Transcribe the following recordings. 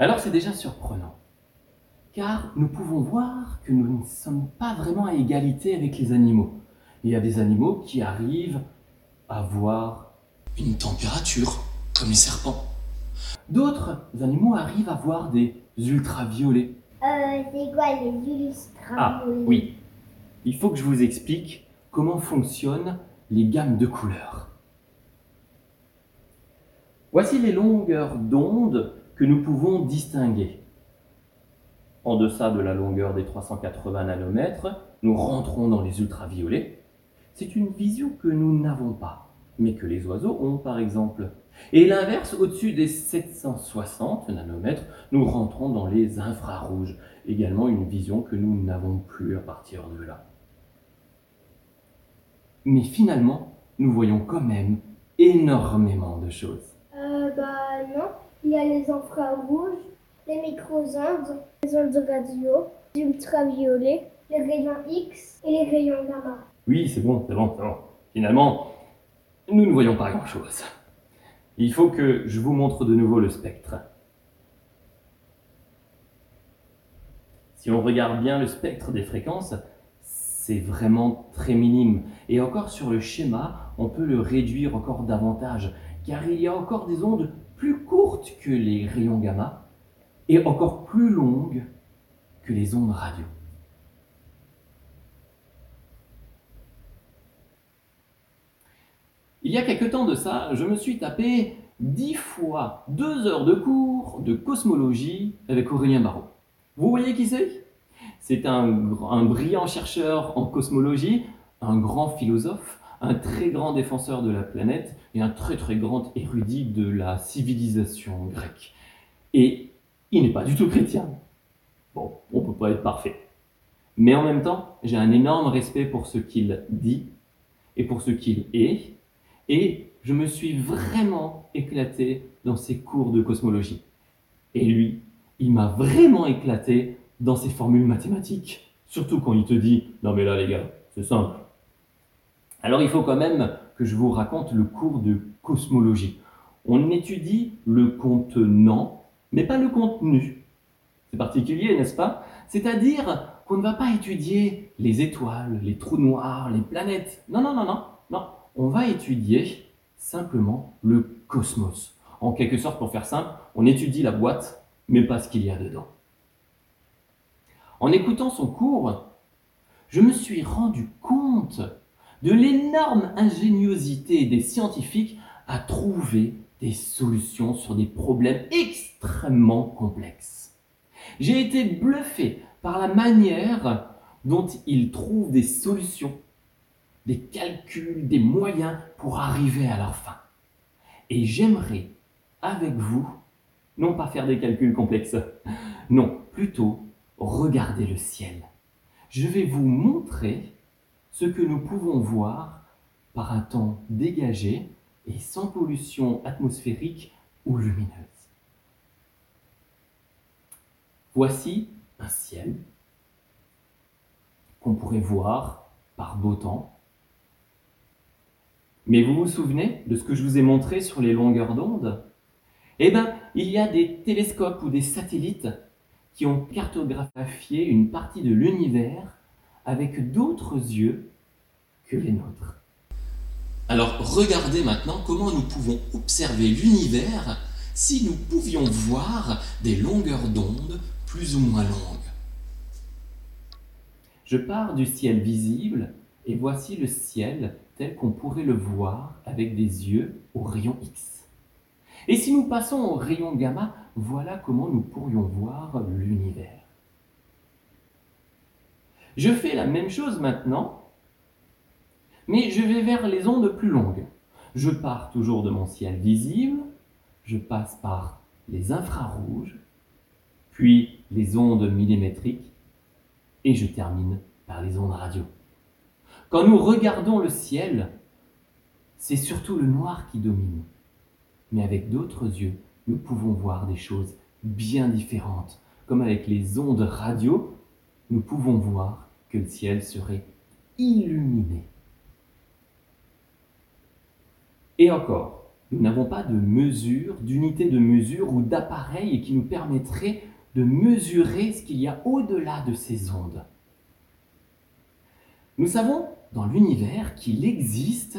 Alors c'est déjà surprenant, car nous pouvons voir que nous ne sommes pas vraiment à égalité avec les animaux. Il y a des animaux qui arrivent à voir une température, comme les serpents. D'autres animaux arrivent à voir des ultraviolets. Euh, c'est quoi les ultraviolets? Ah oui, il faut que je vous explique comment fonctionnent les gammes de couleurs. Voici les longueurs d'onde que nous pouvons distinguer. En deçà de la longueur des 380 nanomètres, nous rentrons dans les ultraviolets. C'est une vision que nous n'avons pas, mais que les oiseaux ont par exemple. Et l'inverse, au-dessus des 760 nanomètres, nous rentrons dans les infrarouges, également une vision que nous n'avons plus à partir de là. Mais finalement, nous voyons quand même énormément de choses. Euh, bah non. Il y a les infrarouges, les micro-ondes, les ondes radio, les ultraviolets, les rayons X et les rayons gamma. Oui, c'est bon, c'est bon, c'est bon. Finalement, nous ne voyons pas grand-chose. Il faut que je vous montre de nouveau le spectre. Si on regarde bien le spectre des fréquences, c'est vraiment très minime. Et encore sur le schéma, on peut le réduire encore davantage, car il y a encore des ondes plus courtes que les rayons gamma et encore plus longues que les ondes radio. Il y a quelque temps de ça, je me suis tapé dix fois deux heures de cours de cosmologie avec Aurélien Barraud. Vous voyez qui c'est? C'est un brillant chercheur en cosmologie, un grand philosophe, un très grand défenseur de la planète et un très très grand érudit de la civilisation grecque. Et il n'est pas du tout chrétien. Bon, on peut pas être parfait. Mais en même temps, j'ai un énorme respect pour ce qu'il dit et pour ce qu'il est. Et je me suis vraiment éclaté dans ses cours de cosmologie. Et lui, il m'a vraiment éclaté dans ses formules mathématiques. Surtout quand il te dit, non mais là les gars, c'est simple. Alors il faut quand même que je vous raconte le cours de cosmologie. On étudie le contenant, mais pas le contenu. C'est particulier, n'est-ce pas? C'est-à-dire qu'on ne va pas étudier les étoiles, les trous noirs, les planètes. Non, non, non, non, non. On va étudier simplement le cosmos. En quelque sorte, pour faire simple, on étudie la boîte, mais pas ce qu'il y a dedans. En écoutant son cours, je me suis rendu compte de l'énorme ingéniosité des scientifiques à trouver des solutions sur des problèmes extrêmement complexes. J'ai été bluffé par la manière dont ils trouvent des solutions, des calculs, des moyens pour arriver à leur fin. Et j'aimerais, avec vous, non pas faire des calculs complexes, non, plutôt regarder le ciel. Je vais vous montrer ce que nous pouvons voir par un temps dégagé et sans pollution atmosphérique ou lumineuse. Voici un ciel qu'on pourrait voir par beau temps. Mais vous vous souvenez de ce que je vous ai montré sur les longueurs d'onde? Eh bien, il y a des télescopes ou des satellites qui ont cartographié une partie de l'univers avec d'autres yeux que les nôtres. Alors regardez maintenant comment nous pouvons observer l'univers si nous pouvions voir des longueurs d'onde plus ou moins longues. Je pars du ciel visible et voici le ciel tel qu'on pourrait le voir avec des yeux au rayon X. Et si nous passons au rayon gamma, voilà comment nous pourrions voir l'univers. Je fais la même chose maintenant, mais je vais vers les ondes plus longues. Je pars toujours de mon ciel visible, je passe par les infrarouges, puis les ondes millimétriques, et je termine par les ondes radio. Quand nous regardons le ciel, c'est surtout le noir qui domine. Mais avec d'autres yeux, nous pouvons voir des choses bien différentes. Comme avec les ondes radio, nous pouvons voir que le ciel serait illuminé. Et encore, nous n'avons pas de mesure, d'unité de mesure ou d'appareil qui nous permettrait de mesurer ce qu'il y a au-delà de ces ondes. Nous savons dans l'univers qu'il existe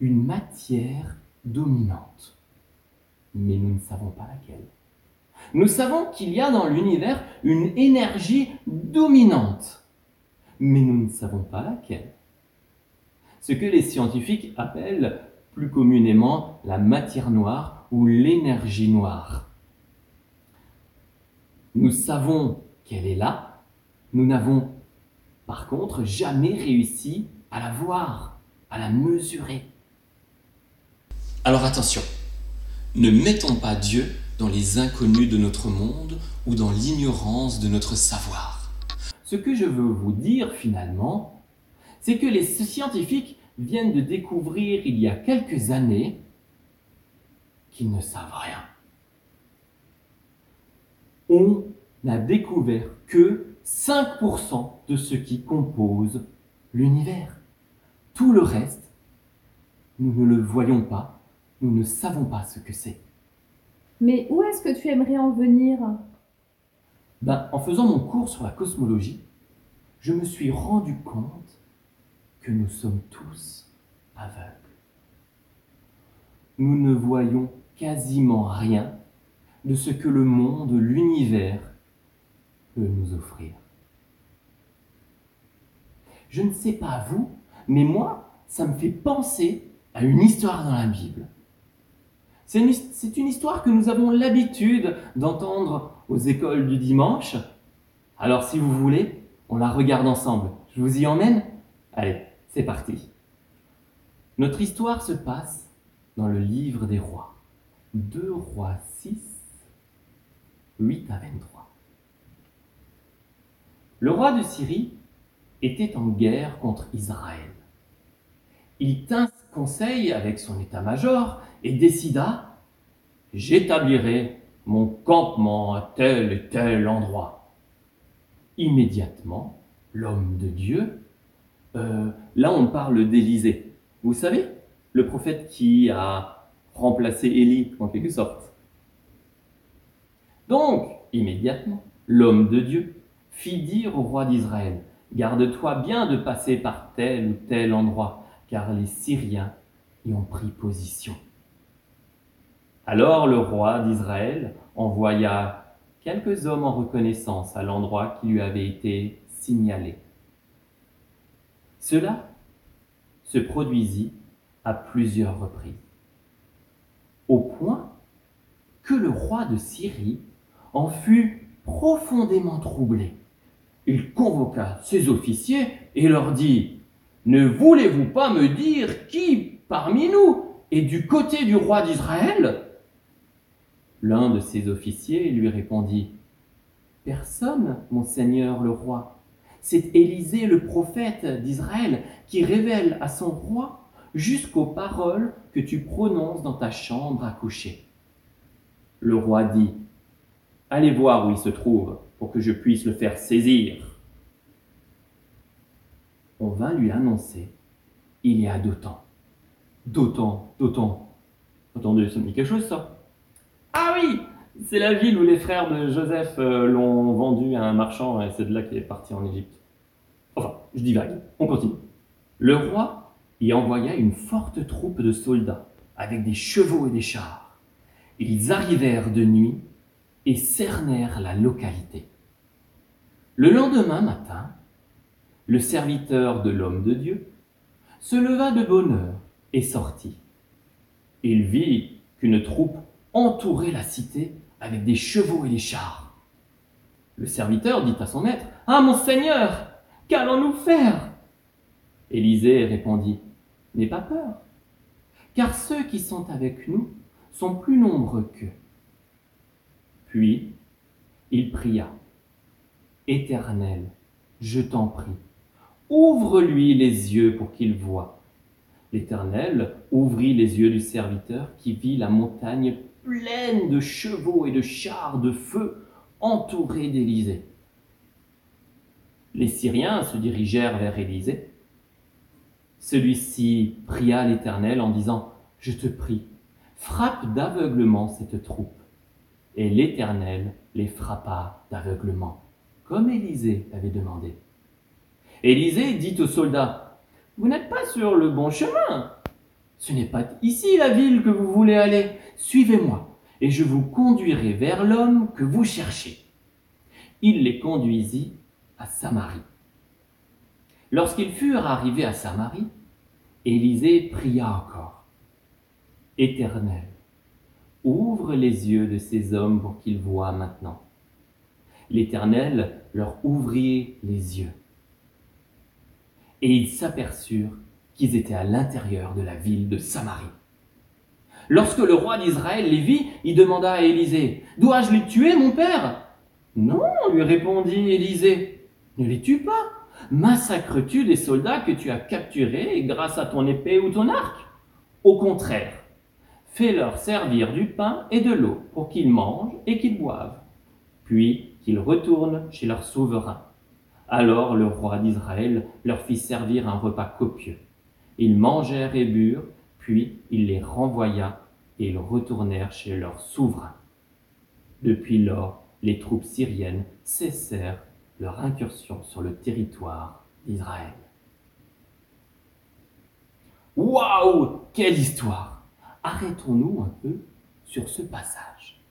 une matière dominante, mais nous ne savons pas laquelle. Nous savons qu'il y a dans l'univers une énergie dominante, mais nous ne savons pas laquelle. Ce que les scientifiques appellent plus communément la matière noire ou l'énergie noire. Nous savons qu'elle est là, nous n'avons par contre jamais réussi à la voir, à la mesurer. Alors attention, ne mettons pas Dieu dans les inconnus de notre monde ou dans l'ignorance de notre savoir. Ce que je veux vous dire finalement, c'est que les scientifiques viennent de découvrir il y a quelques années qu'ils ne savent rien. On n'a découvert que 5% de ce qui compose l'univers. Tout le reste, nous ne le voyons pas, nous ne savons pas ce que c'est. Mais où est-ce que tu aimerais en venir? Ben, En faisant mon cours sur la cosmologie, je me suis rendu compte que nous sommes tous aveugles. Nous ne voyons quasiment rien de ce que le monde, l'univers peut nous offrir. Je ne sais pas vous, mais moi, ça me fait penser à une histoire dans la Bible. C'est une, histoire que nous avons l'habitude d'entendre aux écoles du dimanche. Alors si vous voulez, on la regarde ensemble. Je vous y emmène? Allez, c'est parti. Notre histoire se passe dans le livre des rois. 2 rois 6, 8 à 23. Le roi de Syrie était en guerre contre Israël. Il tint conseil avec son état-major et décida J'établirai mon campement à tel et tel endroit. Immédiatement, l'homme de Dieu, euh, là on parle d'Élysée, vous savez, le prophète qui a remplacé Élie en quelque sorte. Donc, immédiatement, l'homme de Dieu fit dire au roi d'Israël Garde-toi bien de passer par tel ou tel endroit, car les Syriens y ont pris position. Alors le roi d'Israël envoya quelques hommes en reconnaissance à l'endroit qui lui avait été signalé. Cela se produisit à plusieurs reprises, au point que le roi de Syrie en fut profondément troublé. Il convoqua ses officiers et leur dit Ne voulez-vous pas me dire qui parmi nous est du côté du roi d'Israël? L'un de ses officiers lui répondit Personne, mon seigneur le roi. C'est Élisée le prophète d'Israël qui révèle à son roi jusqu'aux paroles que tu prononces dans ta chambre à coucher. Le roi dit Allez voir où il se trouve pour que je puisse le faire saisir. On vint lui annoncer Il y a d'autant. D'autant, d'autant. Attendez, ça me dit quelque chose ça Ah oui C'est la ville où les frères de Joseph euh, l'ont vendu à un marchand et c'est de là qu'il est parti en Égypte. Enfin, je divague, on continue. Le roi y envoya une forte troupe de soldats avec des chevaux et des chars. Ils arrivèrent de nuit et cernèrent la localité. Le lendemain matin, le serviteur de l'homme de Dieu se leva de bonne heure et sortit. Il vit qu'une troupe entourait la cité avec des chevaux et des chars. Le serviteur dit à son maître Ah, mon Seigneur, qu'allons-nous faire? Élisée répondit N'aie pas peur, car ceux qui sont avec nous sont plus nombreux qu'eux. Puis il pria Éternel, je t'en prie, ouvre-lui les yeux pour qu'il voie. L'Éternel ouvrit les yeux du serviteur qui vit la montagne pleine de chevaux et de chars de feu entourés d'Élysée. Les Syriens se dirigèrent vers Élysée. Celui-ci pria l'Éternel en disant Je te prie, frappe d'aveuglement cette troupe. Et l'Éternel les frappa d'aveuglement, comme Élisée l'avait demandé. Élisée dit aux soldats, Vous n'êtes pas sur le bon chemin. Ce n'est pas ici la ville que vous voulez aller. Suivez-moi, et je vous conduirai vers l'homme que vous cherchez. Il les conduisit à Samarie. Lorsqu'ils furent arrivés à Samarie, Élisée pria encore. Éternel, ouvre les yeux de ces hommes pour qu'ils voient maintenant. L'Éternel leur ouvrit les yeux. Et ils s'aperçurent qu'ils étaient à l'intérieur de la ville de Samarie. Lorsque le roi d'Israël les vit, il demanda à Élisée, Dois-je les tuer, mon père? Non, lui répondit Élisée, ne les tue pas. Massacres-tu des soldats que tu as capturés grâce à ton épée ou ton arc? Au contraire, fais-leur servir du pain et de l'eau pour qu'ils mangent et qu'ils boivent, puis qu'ils retournent chez leur souverain. Alors le roi d'Israël leur fit servir un repas copieux. Ils mangèrent et burent, puis il les renvoya et ils retournèrent chez leur souverain. Depuis lors, les troupes syriennes cessèrent leur incursion sur le territoire d'Israël. Waouh Quelle histoire Arrêtons-nous un peu sur ce passage.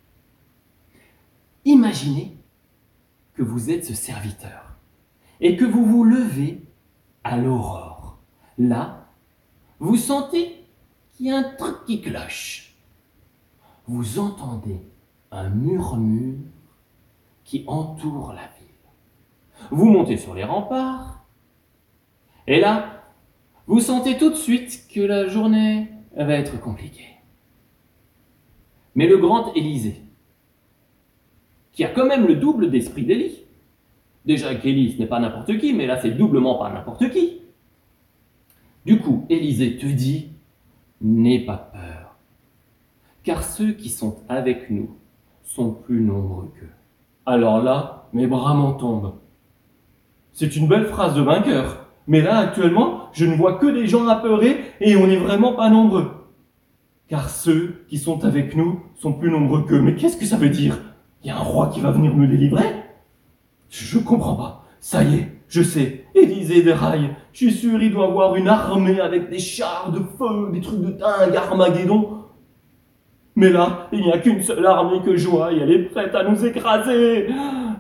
Imaginez que vous êtes ce serviteur et que vous vous levez à l'aurore. Là, vous sentez qu'il y a un truc qui cloche. Vous entendez un murmure qui entoure la ville. Vous montez sur les remparts et là, vous sentez tout de suite que la journée va être compliquée. Mais le grand Élysée, qui a quand même le double d'esprit d'Élie, déjà qu'Élie, ce n'est pas n'importe qui, mais là c'est doublement pas n'importe qui. Élisée te dit, n'aie pas peur, car ceux qui sont avec nous sont plus nombreux qu'eux. Alors là, mes bras m'en tombent. C'est une belle phrase de vainqueur. Mais là, actuellement, je ne vois que des gens apeurés et on n'est vraiment pas nombreux. Car ceux qui sont avec nous sont plus nombreux qu'eux. Mais qu'est-ce que ça veut dire? Il y a un roi qui va venir nous délivrer? Je comprends pas. Ça y est, je sais. Élisée déraille. Je suis sûr, il doit avoir une armée avec des chars de feu, des trucs de dingue, Armageddon. Mais là, il n'y a qu'une seule armée que je vois et elle est prête à nous écraser.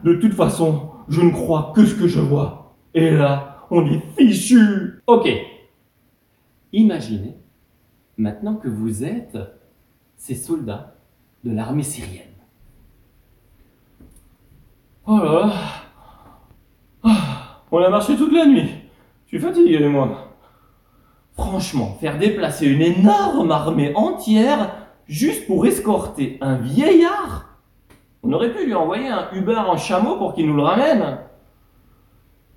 De toute façon, je ne crois que ce que je vois. Et là, on est fichu. Ok. Imaginez maintenant que vous êtes ces soldats de l'armée syrienne. Oh là là. Ah, on a marché toute la nuit. Je suis fatigué, moi. Franchement, faire déplacer une énorme armée entière juste pour escorter un vieillard On aurait pu lui envoyer un Uber en chameau pour qu'il nous le ramène.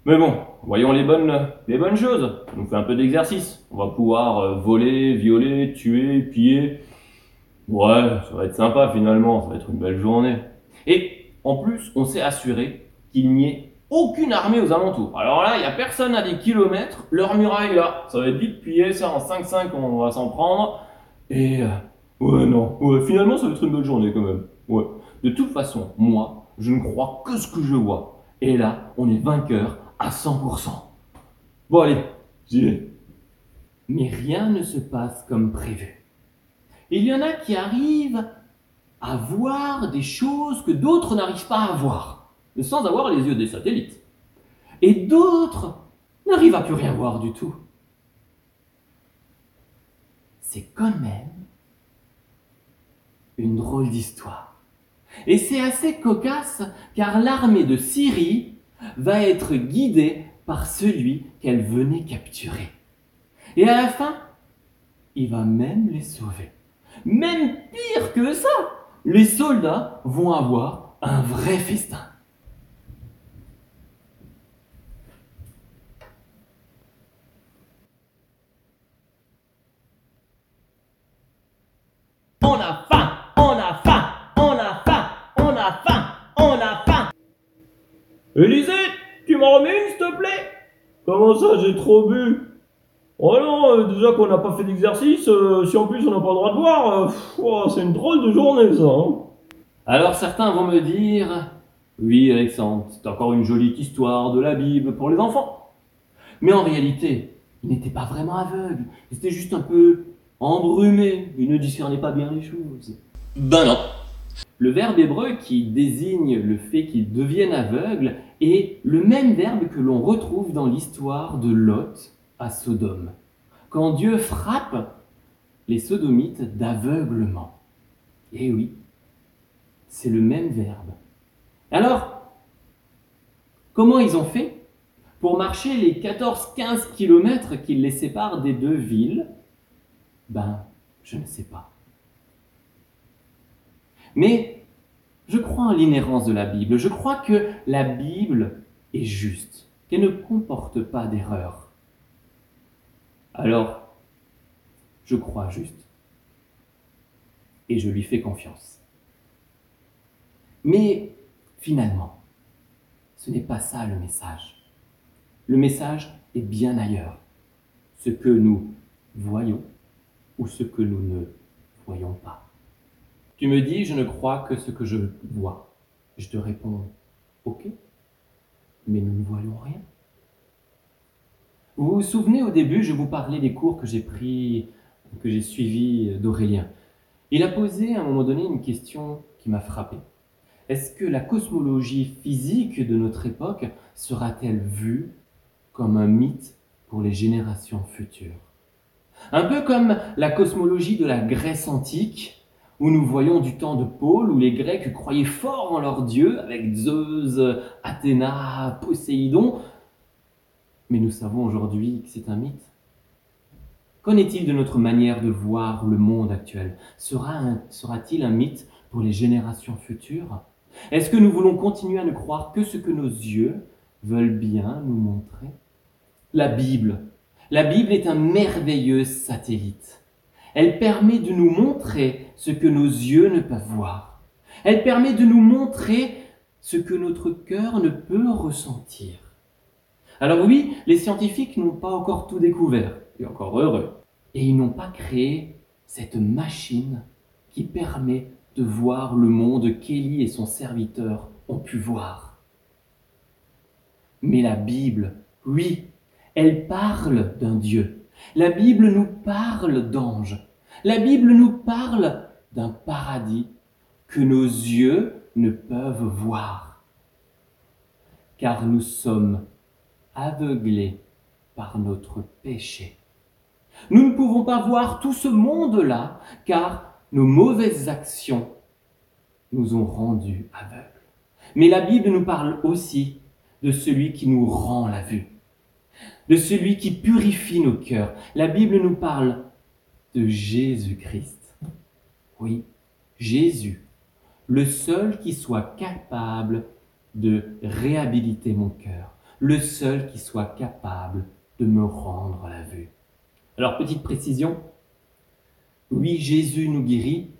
Mais bon, voyons les bonnes, les choses. On fait un peu d'exercice. On va pouvoir euh, voler, violer, tuer, piller. Ouais, ça va être sympa finalement, ça va être une belle journée. Et en plus, on s'est assuré qu'il n'y ait aucune armée aux alentours. Alors là, il n'y a personne à des kilomètres, leur muraille là, ça va être vite pillé, ça en 5-5 on va s'en prendre. Et euh, ouais non, ouais, finalement ça va être une bonne journée quand même. Ouais. De toute façon, moi, je ne crois que ce que je vois. Et là, on est vainqueur à 100%. Bon allez, j'y vais. Mais rien ne se passe comme prévu. Il y en a qui arrivent à voir des choses que d'autres n'arrivent pas à voir, sans avoir les yeux des satellites. Et d'autres n'arrivent à plus rien voir du tout. C'est quand même une drôle d'histoire. Et c'est assez cocasse car l'armée de Syrie va être guidée par celui qu'elle venait capturer. Et à la fin, il va même les sauver. Même pire que ça, les soldats vont avoir un vrai festin. On a faim, on a faim, on a faim, on a faim, on a faim. Élisée, tu m'en remets une, s'il te plaît? Comment ça, j'ai trop bu? Oh non, euh, déjà qu'on n'a pas fait d'exercice, euh, si en plus on n'a pas le droit de voir, euh, pff, oh, c'est une drôle de journée ça. hein. Alors certains vont me dire Oui, Alexandre, c'est encore une jolie histoire de la Bible pour les enfants. Mais en réalité, il n'était pas vraiment aveugle, il était juste un peu embrumé, il ne discernait pas bien les choses. Ben non Le verbe hébreu qui désigne le fait qu'il devienne aveugle est le même verbe que l'on retrouve dans l'histoire de Lot à Sodome, quand Dieu frappe les sodomites d'aveuglement. Eh oui, c'est le même verbe. Alors, comment ils ont fait pour marcher les 14-15 kilomètres qui les séparent des deux villes? Ben, je ne sais pas. Mais je crois en l'inhérence de la Bible. Je crois que la Bible est juste, qu'elle ne comporte pas d'erreur. Alors, je crois juste. Et je lui fais confiance. Mais finalement, ce n'est pas ça le message. Le message est bien ailleurs. Ce que nous voyons ou ce que nous ne voyons pas. Tu me dis, je ne crois que ce que je vois. Je te réponds, ok, mais nous ne voyons rien. Vous vous souvenez au début, je vous parlais des cours que j'ai pris, que j'ai suivis d'Aurélien. Il a posé à un moment donné une question qui m'a frappé. Est-ce que la cosmologie physique de notre époque sera-t-elle vue comme un mythe pour les générations futures? Un peu comme la cosmologie de la Grèce antique, où nous voyons du temps de Paul, où les Grecs croyaient fort en leur dieu, avec Zeus, Athéna, Poséidon, mais nous savons aujourd'hui que c'est un mythe. Qu'en est-il de notre manière de voir le monde actuel? Sera un- Sera-t-il un mythe pour les générations futures? Est-ce que nous voulons continuer à ne croire que ce que nos yeux veulent bien nous montrer? La Bible. La Bible est un merveilleux satellite. Elle permet de nous montrer ce que nos yeux ne peuvent voir. Elle permet de nous montrer ce que notre cœur ne peut ressentir. Alors oui, les scientifiques n'ont pas encore tout découvert, et encore heureux. Et ils n'ont pas créé cette machine qui permet de voir le monde qu'Élie et son serviteur ont pu voir. Mais la Bible, oui, elle parle d'un Dieu. La Bible nous parle d'anges. La Bible nous parle d'un paradis que nos yeux ne peuvent voir. Car nous sommes aveuglés par notre péché. Nous ne pouvons pas voir tout ce monde-là, car nos mauvaises actions nous ont rendus aveugles. Mais la Bible nous parle aussi de celui qui nous rend la vue, de celui qui purifie nos cœurs. La Bible nous parle de Jésus-Christ. Oui, Jésus, le seul qui soit capable de réhabiliter mon cœur, le seul qui soit capable de me rendre la vue. Alors, petite précision, oui, Jésus nous guérit,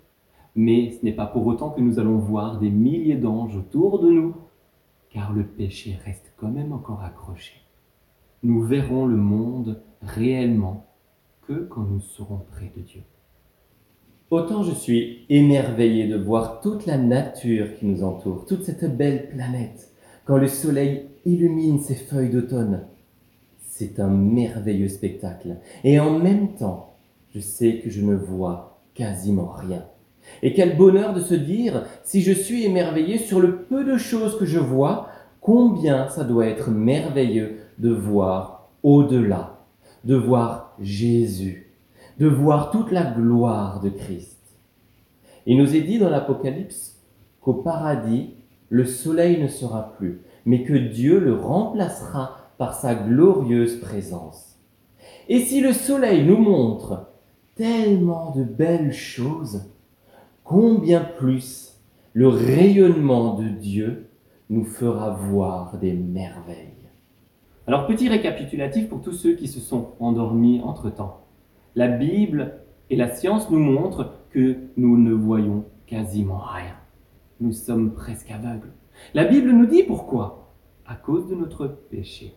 mais ce n'est pas pour autant que nous allons voir des milliers d'anges autour de nous, car le péché reste quand même encore accroché. Nous verrons le monde réellement que quand nous serons près de Dieu. Autant je suis émerveillé de voir toute la nature qui nous entoure, toute cette belle planète, quand le soleil illumine ses feuilles d'automne. C'est un merveilleux spectacle. Et en même temps, je sais que je ne vois quasiment rien. Et quel bonheur de se dire, si je suis émerveillé sur le peu de choses que je vois, combien ça doit être merveilleux de voir au-delà, de voir Jésus, de voir toute la gloire de Christ. Il nous est dit dans l'Apocalypse qu'au paradis, le soleil ne sera plus, mais que Dieu le remplacera par sa glorieuse présence. Et si le soleil nous montre tellement de belles choses, combien plus le rayonnement de Dieu nous fera voir des merveilles. Alors petit récapitulatif pour tous ceux qui se sont endormis entre-temps. La Bible et la science nous montrent que nous ne voyons quasiment rien. Nous sommes presque aveugles. La Bible nous dit pourquoi? À cause de notre péché.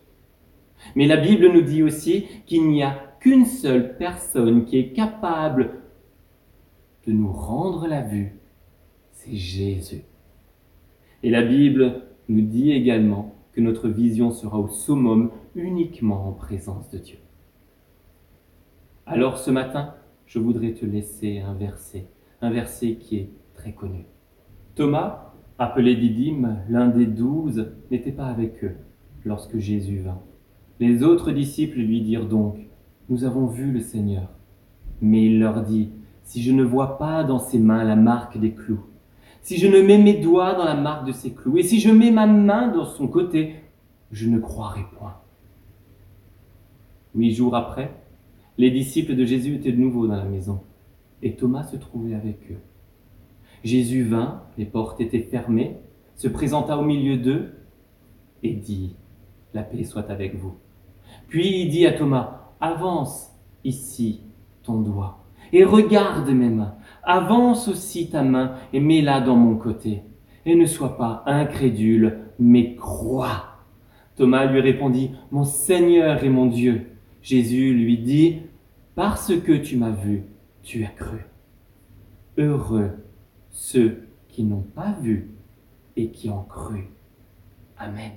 Mais la Bible nous dit aussi qu'il n'y a qu'une seule personne qui est capable de nous rendre la vue, c'est Jésus. Et la Bible nous dit également que notre vision sera au summum uniquement en présence de Dieu. Alors ce matin, je voudrais te laisser un verset, un verset qui est très connu. Thomas, appelé Didyme, l'un des douze, n'était pas avec eux lorsque Jésus vint. Les autres disciples lui dirent donc, Nous avons vu le Seigneur. Mais il leur dit, Si je ne vois pas dans ses mains la marque des clous, si je ne mets mes doigts dans la marque de ses clous, et si je mets ma main dans son côté, je ne croirai point. Huit jours après, les disciples de Jésus étaient de nouveau dans la maison, et Thomas se trouvait avec eux. Jésus vint, les portes étaient fermées, se présenta au milieu d'eux et dit, La paix soit avec vous. Puis il dit à Thomas, Avance ici ton doigt, et regarde mes mains, avance aussi ta main et mets-la dans mon côté, et ne sois pas incrédule, mais crois. Thomas lui répondit, Mon Seigneur et mon Dieu. Jésus lui dit, Parce que tu m'as vu, tu as cru. Heureux ceux qui n'ont pas vu et qui ont cru. Amen.